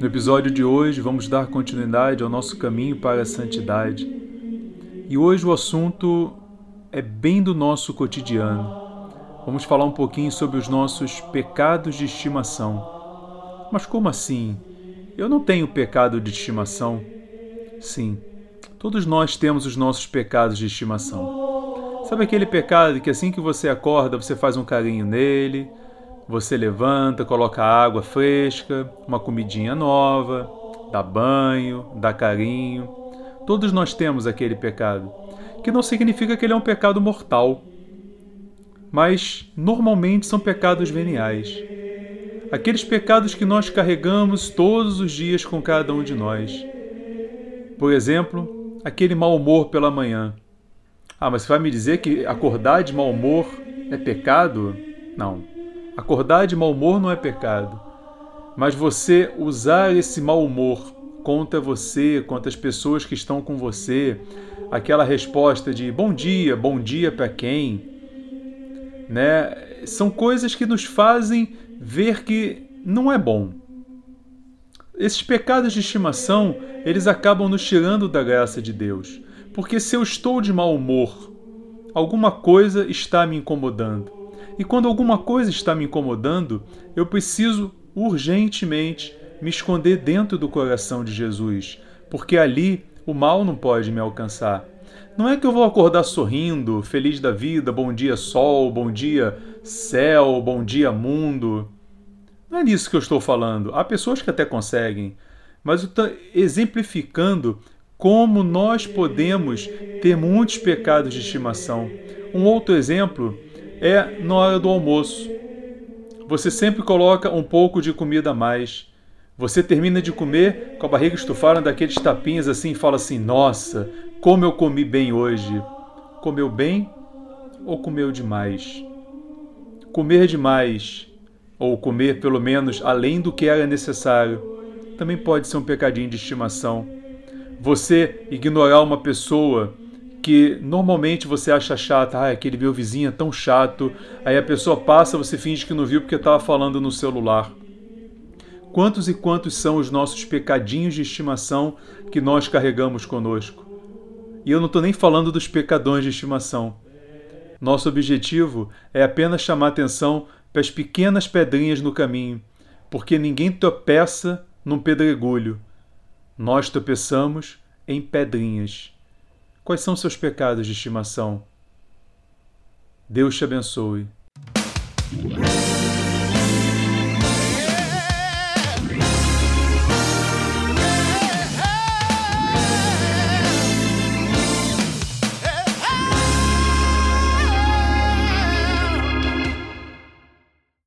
No episódio de hoje, vamos dar continuidade ao nosso caminho para a santidade. E hoje o assunto é bem do nosso cotidiano. Vamos falar um pouquinho sobre os nossos pecados de estimação. Mas como assim? Eu não tenho pecado de estimação? Sim, todos nós temos os nossos pecados de estimação. Sabe aquele pecado que assim que você acorda, você faz um carinho nele, você levanta, coloca água fresca, uma comidinha nova, dá banho, dá carinho. Todos nós temos aquele pecado, que não significa que ele é um pecado mortal, mas normalmente são pecados veniais. Aqueles pecados que nós carregamos todos os dias com cada um de nós. Por exemplo, aquele mau humor pela manhã. Ah, mas você vai me dizer que acordar de mau humor é pecado? Não. Acordar de mau humor não é pecado. Mas você usar esse mau humor contra você, contra as pessoas que estão com você, aquela resposta de bom dia, bom dia para quem, né? São coisas que nos fazem ver que não é bom. Esses pecados de estimação, eles acabam nos tirando da graça de Deus. Porque se eu estou de mau humor, alguma coisa está me incomodando. E quando alguma coisa está me incomodando, eu preciso urgentemente me esconder dentro do coração de Jesus, porque ali o mal não pode me alcançar. Não é que eu vou acordar sorrindo, feliz da vida, bom dia sol, bom dia céu, bom dia mundo. Não é nisso que eu estou falando. Há pessoas que até conseguem, mas eu estou exemplificando como nós podemos ter muitos pecados de estimação. Um outro exemplo é na hora do almoço. Você sempre coloca um pouco de comida a mais. Você termina de comer com a barriga estufada daqueles tapinhas assim e fala assim: Nossa, como eu comi bem hoje. Comeu bem ou comeu demais? Comer demais, ou comer pelo menos além do que era necessário, também pode ser um pecadinho de estimação. Você ignorar uma pessoa que normalmente você acha chata, ah, aquele meu vizinho é tão chato, aí a pessoa passa, você finge que não viu porque estava falando no celular. Quantos e quantos são os nossos pecadinhos de estimação que nós carregamos conosco? E eu não estou nem falando dos pecadões de estimação. Nosso objetivo é apenas chamar atenção para as pequenas pedrinhas no caminho, porque ninguém tropeça num pedregulho. Nós tropeçamos em pedrinhas. Quais são seus pecados de estimação? Deus te abençoe.